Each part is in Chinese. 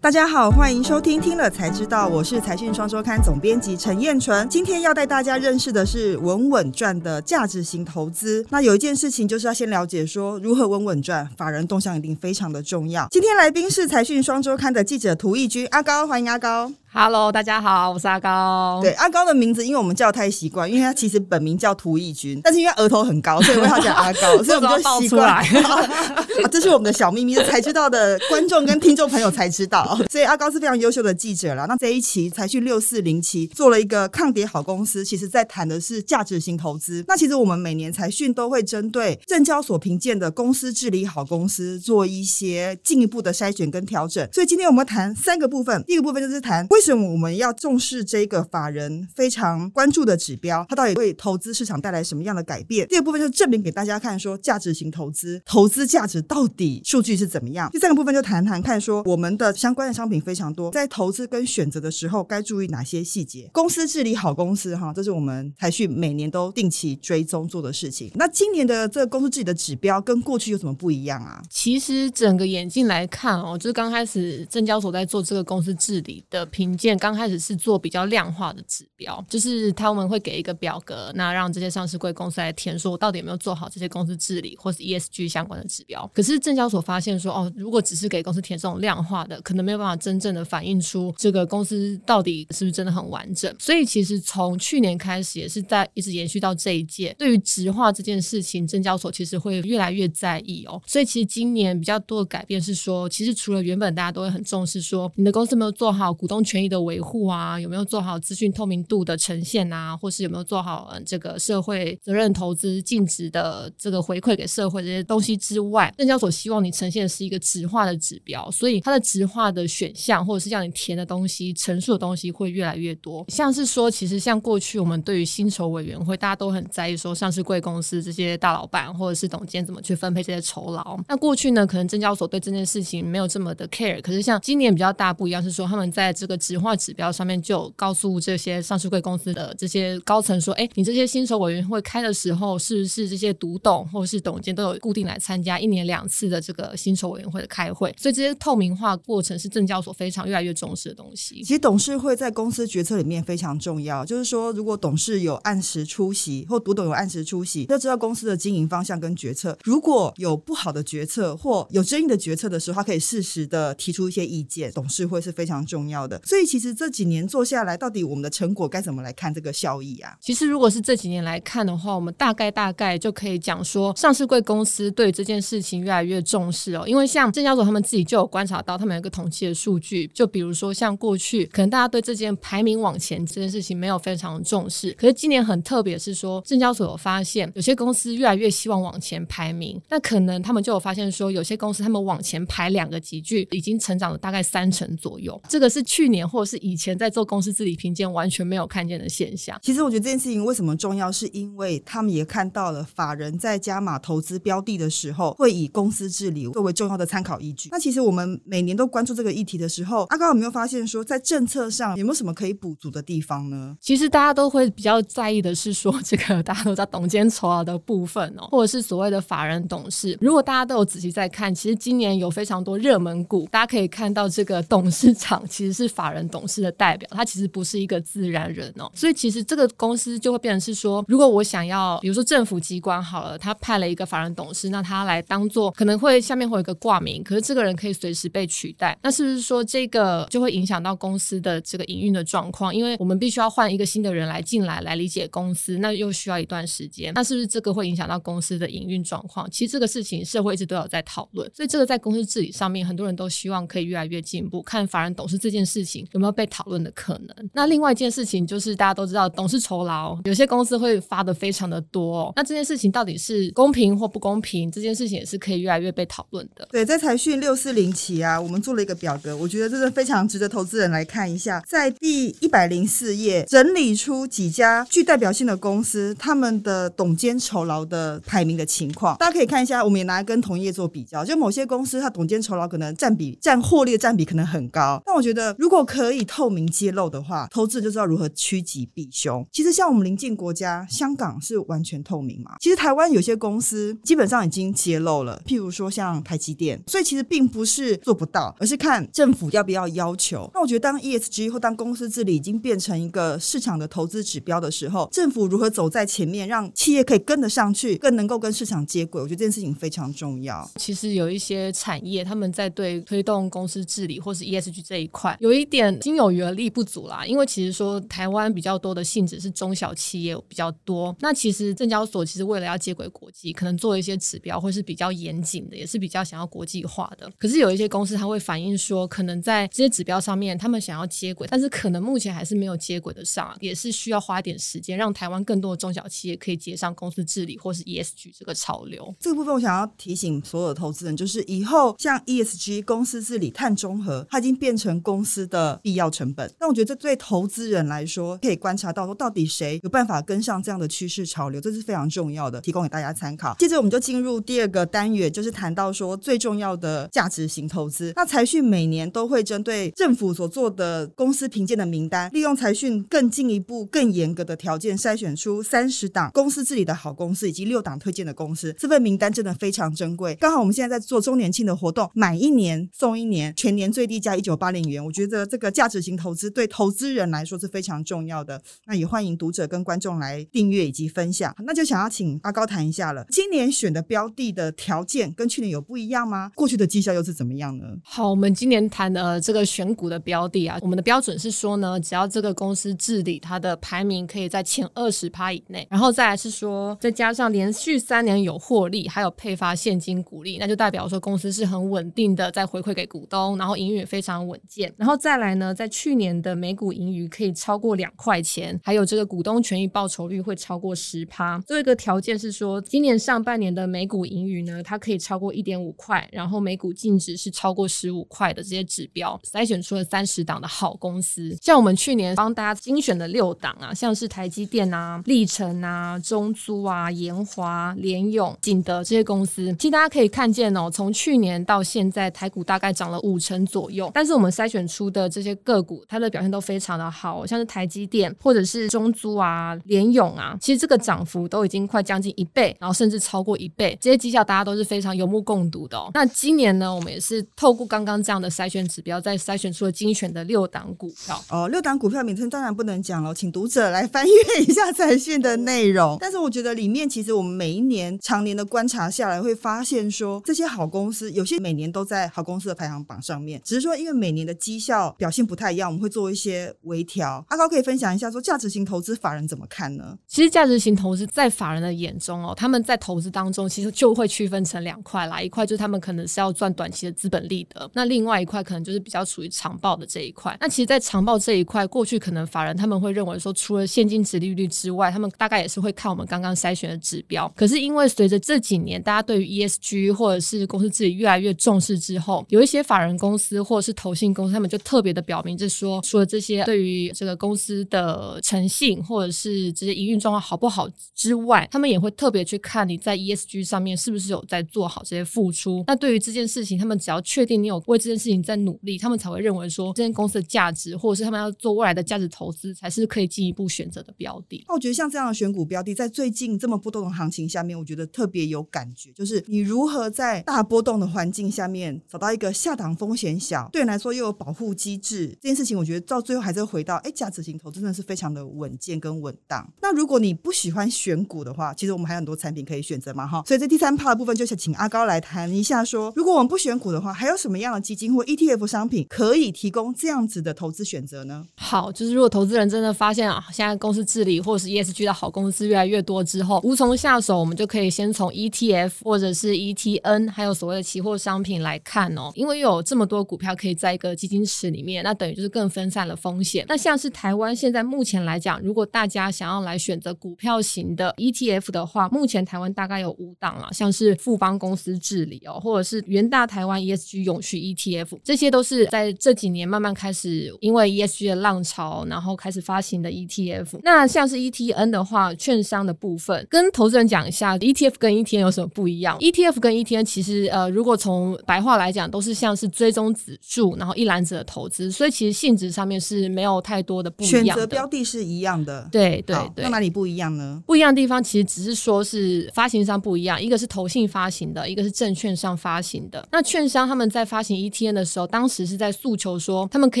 大家好，欢迎收听《听了才知道》，我是财讯双周刊总编辑陈燕纯。今天要带大家认识的是稳稳赚的价值型投资。那有一件事情就是要先了解说如何稳稳赚，法人动向一定非常的重要。今天来宾是财讯双周刊的记者涂义军阿高，欢迎阿高。Hello，大家好，我是阿高。对阿高的名字，因为我们叫太习惯，因为他其实本名叫涂义军，但是因为他额头很高，所以我们要讲阿高，所以我们就习惯。啊，这是我们的小秘密，才知道的观众跟听众朋友才知道。所以阿高是非常优秀的记者啦。那这一期才去六四零期做了一个抗跌好公司，其实在谈的是价值型投资。那其实我们每年财讯都会针对证交所评鉴的公司治理好公司做一些进一步的筛选跟调整。所以今天我们谈三个部分，第一个部分就是谈为什么我们要重视这个法人非常关注的指标，它到底为投资市场带来什么样的改变？第二部分就是证明给大家看，说价值型投资投资价值到底数据是怎么样。第三个部分就谈谈看说我们的相关的商品非常多，在投资跟选择的时候该注意哪些细节。公司治理好公司哈，这是我们财讯每年都定期追踪做的事情。那今年的这个公司治理的指标跟过去有什么不一样啊？其实整个眼镜来看哦，就是刚开始证交所在做这个公司治理的评鉴，刚开始是做比较量化的指标，就是他们会给一个表格，那让这些上市贵公司来填，说我到底有没有做好这些公司治理或是 ESG 相关的指标。可是证交所发现说，哦，如果只是给公司填这种量化的，可能没有办法真正的反映出这个公司到底是不是真的很完整。所以其实从去年开始，也是在一直延续到这一届，对于直化这件事情，证交所其实会越来越在意哦。所以其实今年比较多的改变是说，其实除了原本大家都会很重视说你的公司没有做好股东权益的维护啊，有没有做好资讯透明度的呈现啊，或是有没有做好、这个社会责任投资尽职的这个回馈给社会这些东西之外，证交所希望你呈现的是一个直化的指标，所以它的直化的选项或者是让你填的东西、陈述的东西会越来越多。像是说，其实像过去我们对于薪酬委员会，大家都很在意说上市贵公司这些大老板或者是董监怎么去分配这些酬劳。那过去呢，可能证交所对这件事情没有这么的 care，可是像今年比较大不一样是说，他们在这个直化指标上面就告诉这些上市贵公司的这些高层说，哎，你这些薪酬委员会开的时候，是不是这些独董或者是董监都有固定来参加一年两次的这个薪酬委员会的开会？所以这些透明化过程是证交所非常越来越重视的东西。其实董事会在公司决策里面非常重要，就是说，如果董事有按时出席，或独董有按时出席，就知道公司的经营方向跟决策。如果有不好的决策或有争议的决策的时候，他可以适时的提出一些意见。董事会是非常重要的。所以所以其实这几年做下来，到底我们的成果该怎么来看这个效益啊？其实如果是这几年来看的话，我们大概大概就可以讲说，上市贵公司对这件事情越来越重视哦。因为像证交所他们自己就有观察到，他们有一个统计的数据，就比如说像过去可能大家对这件排名往前这件事情没有非常重视，可是今年很特别是说，证交所有发现有些公司越来越希望往前排名，那可能他们就有发现说，有些公司他们往前排两个级距，已经成长了大概三成左右。这个是去年或者是以前在做公司治理评鉴完全没有看见的现象。其实我觉得这件事情为什么重要，是因为他们也看到了法人在加码投资标的的时候，会以公司治理作为重要的参考依据。那其实我们每年都关注这个议题的时候，阿高有没有发现说，在政策上有没有什么可以补足的地方呢？其实大家都会比较在意的是说，这个大家都在董监酬劳的部分哦，或者是所谓的法人董事。如果大家都有仔细在看，其实今年有非常多热门股，大家可以看到这个董事长其实是法人董事的代表，他其实不是一个自然人哦。所以其实这个公司就会变成是说，如果我想要，比如说政府机关好了，他派了一个法人董事，那他来当做可能会下面会有一个挂名，可是这个人可以随时被取代，那是不是说这个就会影响到公司的这个营运的状况？因为我们必须要换一个新的人来进来来理解公司，那又需要一段时间，那是不是这个会影响到公司的营运状况？其实这个事情社会一直都有在讨论，所以这个在公司治理上面，很多人都希望可以越来越进步。看法人董事这件事情有没有被讨论的可能？那另外一件事情就是大家都知道，董事酬劳有些公司会发的非常的多、那这件事情到底是公平或不公平？这件事情也是可以越来越被讨论的。对，在财讯六四零期啊，我们做了一个表格，我觉得真的非常值得投资人来看一下。在第一百零四页整理出几家具代表性的公司，他们的董监酬劳的排名的情况，大家可以看一下。我们也拿来跟同业做比较，就某些公司它董监酬劳可能占比占获利的占比可能很高，但我觉得如果可以透明揭露的话，投资人就知道如何趋吉避凶。其实像我们邻近国家香港是完全透明嘛，其实台湾有些公司基本上已经揭露了，譬如说像台积电，所以其实并不是做不到，而是看政府要不要要求。那我觉得当 ESG 或当公司治理已经变成一个市场的投资指标的时候，政府如何走在前面，让企业可以跟得上去，更能够跟市场接轨，我觉得这件事情非常重要。其实有一些产业，他们在对推动公司治理或是 ESG 这一块，有一点心有余而力不足啦。因为其实说台湾比较多的性质是中小企业比较多，那其实证交所其实为了要接轨国际，可能做一些指标会是比较严谨的，也是比较想要国际化的。可是有一些公司，它会反映说，可能在这些指标上面，他们想要接轨，但是可能目前还是没有接轨的上，也是需要花点时间，让台湾更多的中小企业可以接上公司治理或是 ESG 这个潮流。这个部分我想要提醒所有的投资人，就是以后像 ESG 公司治理、碳中和，它已经变成公司的必要成本。但我觉得这对投资人来说，可以观察到说，到底谁有办法跟上这样的趋势潮流，这是非常重要的，提供给大家参考。接着我们就进入第二个单元，就是谈到说最重要的价值型投资。那财讯每年都会针对政府所做的公司评鉴的名单，利用财讯更进一步、更严格的条件筛选出三十档公司治理的好公司，以及六档推荐的公司。这份名单真的非常珍贵。刚好我们现在在做周年庆的活动，买一年送一年，全年最低价一九八零元。我觉得这个价值型投资对投资人来说是非常重要的。那也欢迎读者跟观众来订阅以及分享。那就想要请阿高谈一下了，今年选的标的的条件跟去年有不一样吗？过去的绩效又是怎么样呢？好，我们今年谈的这个选股的标的啊，我们的标准是说呢，只要这个公司治理它的排名可以在前二十趴以内，然后再来是说，再加上连续三年有获利，还有配发现金股利，那就代表说公司是很稳定的在回馈给股东，然后营运也非常稳健。然后再来呢，在去年的每股盈余可以超过两块钱，还有这个股东权益报酬率会超过十趴。最后一个条件是说，今年上半年的每股盈余呢，它可以超过一点五块，然后每股净值是超过十五块的这些指标，筛选出了三十档的好公司。像我们去年帮大家精选的六档啊，像是台积电啊、历程啊、中租啊、延华、联永、景德这些公司，其实大家可以看见哦，从去年到现在，台股大概涨了五成左右。但是我们筛选出的这些个股，它的表现都非常的好，像是台积电或者是中租啊、联永啊，其实这个涨幅都已经快将近一倍，然后甚至超过一倍。这些绩效大家都是非常有目共睹的。那今年呢，我们也是透过刚刚这样的筛选指标，再筛选出了精选的六档股票。哦，六档股票名称当然不能讲了，请读者来翻阅一下财讯的内容。但是我觉得里面其实我们每一年常年的观察下来，会发现说这些好公司有些每年都在好公司的排行榜上面，只是说因为每年的绩效表表现不太一样，我们会做一些微调。阿高可以分享一下说价值型投资法人怎么看呢？其实价值型投资在法人的眼中哦，他们在投资当中其实就会区分成两块啦，一块就是他们可能是要赚短期的资本利得，那另外一块可能就是比较属于长报的这一块。那其实，在长报这一块，过去可能法人他们会认为说，除了现金值利率之外，他们大概也是会看我们刚刚筛选的指标。可是因为随着这几年大家对于 ESG 或者是公司自己越来越重视之后，有一些法人公司或者是投信公司，他们就特别的表明，就是说，除了这些对于这个公司的诚信或者是这些营运状况好不好之外，他们也会特别去看你在 ESG 上面是不是有在做好这些付出。那对于这件事情，他们只要确定你有为这件事情在努力，他们才会认为说这间公司的价值，或者是他们要做未来的价值投资，才是可以进一步选择的标的。那我觉得像这样的选股标的，在最近这么波动的行情下面，我觉得特别有感觉，就是你如何在大波动的环境下面找到一个下档风险小，对你来说又有保护机制这件事情，我觉得到最后还是回到，哎，价值型投资真的是非常的稳健跟稳当。那如果你不喜欢选股的话，其实我们还有很多产品可以选择嘛，哈。所以这第三 part 的部分，就想请阿高来谈一下，说如果我们不选股的话，还有什么样的基金或 ETF 商品可以提供这样子的投资选择呢？好，就是如果投资人真的发现啊，现在公司治理或是 ESG 的好公司越来越多之后，无从下手，我们就可以先从 ETF 或者是 ETN，还有所谓的期货商品来看哦。因为有这么多股票可以在一个基金池里面，那等于就是更分散了风险。那像是台湾现在目前来讲，如果大家想要来选择股票型的 ETF 的话，目前台湾大概有五档了，像是富邦公司治理哦，或者是元大台湾 ESG 永续 ETF，这些都是在这几年慢慢开始因为 ESG 的浪潮，然后开始发行的 ETF。那像是 ETN 的话，券商的部分，跟投资人讲一下，ETF 跟 ETN 有什么不一样？ETF 跟 ETN 其实呃，如果从白话来讲，都是像是追踪指数，然后一篮子的投资。资，所以其实性质上面是没有太多的不一样。选择标的是一样的，对对对。那哪里不一样呢？不一样的地方其实只是说是发行商不一样，一个是投信发行的，一个是证券商发行的。那券商他们在发行 ETN 的时候，当时是在诉求说他们可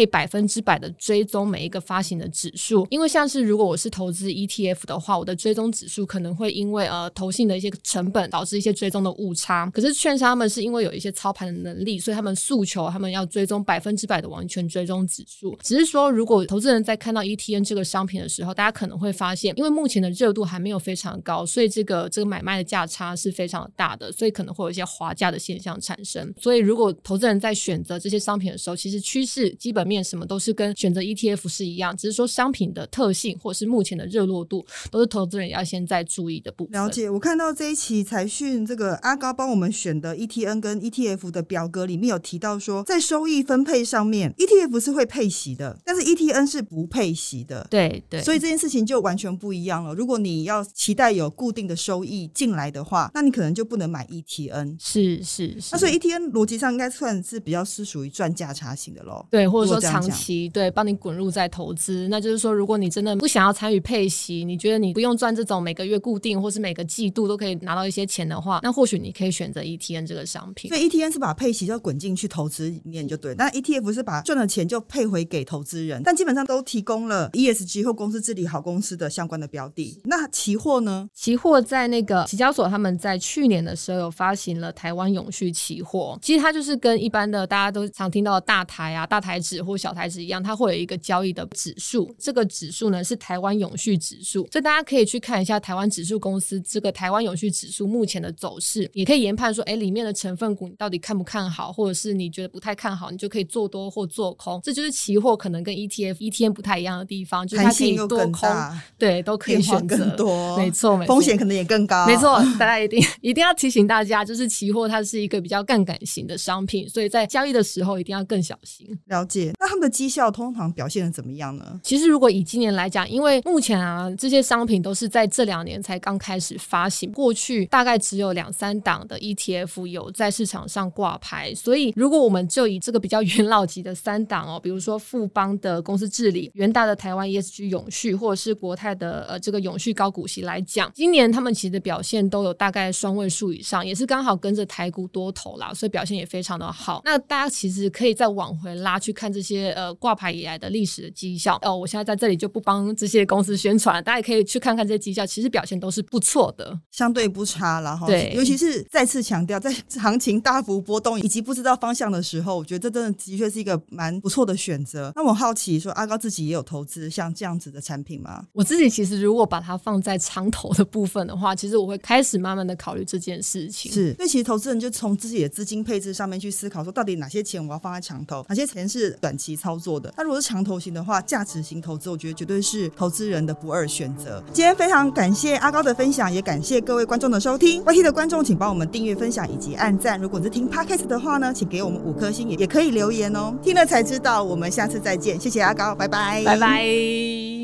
以百分之百的追踪每一个发行的指数，因为像是如果我是投资 ETF 的话，我的追踪指数可能会因为呃投信的一些成本导致一些追踪的误差。可是券商他们是因为有一些操盘的能力，所以他们诉求他们要追踪百分之百的完全追踪指数。只是说，如果投资人在看到 ETN 这个商品的时候，大家可能会发现，因为目前的热度还没有非常高，所以这个这个买卖的价差是非常大的，所以可能会有一些滑价的现象产生。所以，如果投资人在选择这些商品的时候，其实趋势、基本面什么都是跟选择 ETF 是一样，只是说商品的特性或者是目前的热络度，都是投资人要先在注意的部分。了解，我看到这一期财讯这个阿高帮我们选的 ETN 跟 ETF 的表格里面有提到说，在收益分配上面，ET 是会配息的，但是 ETN 是不配息的。对对，所以这件事情就完全不一样了。如果你要期待有固定的收益进来的话，那你可能就不能买 ETN。是是是，那所以 ETN 逻辑上应该算是比较是属于赚价差型的喽。对，或者说长期对帮你滚入在投资，那就是说，如果你真的不想要参与配息，你觉得你不用赚这种每个月固定或是每个季度都可以拿到一些钱的话，那或许你可以选择 ETN 这个商品。所以 ETN 是把配息就滚进去投资里面就对，那 ETF 是把赚的钱就配回给投资人，但基本上都提供了 ESG 或公司治理好公司的相关的标的。那期货呢？期货在那个期交所，他们在去年的时候有发行了台湾永续期货。其实它就是跟一般的大家都常听到的大台啊、大台指或小台指一样，它会有一个交易的指数。这个指数呢是台湾永续指数，所以大家可以去看一下台湾指数公司这个台湾永续指数目前的走势，也可以研判说，哎，里面的成分股你到底看不看好，或者是你觉得不太看好，你就可以做多或做空。这就是期货可能跟 ETF、ETN 不太一样的地方，就是它可以多空，对，都可以选择。多没错，风险可能也更高。没错，大家一定一定要提醒大家，就是期货它是一个比较杠杆型的商品，所以在交易的时候一定要更小心。了解。那他们的绩效通常表现的怎么样呢？其实如果以今年来讲，因为目前啊这些商品都是在这两年才刚开始发行，过去大概只有两三档的 ETF 有在市场上挂牌，所以如果我们就以这个比较 元老级的三档哦，比如说富邦的公司治理、元大的台湾 ESG 永续，或者是国泰的呃这个永续高股息来讲，今年他们其实表现都有大概双位数以上，也是刚好跟着台股多头啦，所以表现也非常的好。那大家其实可以再往回拉去看这些呃挂牌以来的历史的绩效哦，我现在在这里就不帮这些公司宣传，大家也可以去看看这些绩效，其实表现都是不错的，相对不差了哈。对，尤其是再次强调，在行情大幅波动以及不知道方向的时候，我觉得这真的的确是一个蛮不错的选择。那我好奇说，阿高自己也有投资像这样子的产品吗？我自己其实如果把它放在长投的部分的话，其实我会开始慢慢的考虑这件事情。是，所以其实投资人就从自己的资金配置上面去思考，说到底哪些钱我要放在长投，哪些钱是短期操作的。那如果是长投型的话，价值型投资，我觉得绝对是投资人的不二选择。今天非常感谢阿高的分享，也感谢各位观众的收听。YT 的观众，请帮我们订阅、分享以及按赞。如果你是听 Podcast 的话呢，请给我们五颗星，也也可以留言哦。听了才知道，我们下次再见，谢谢阿高，拜拜，拜拜。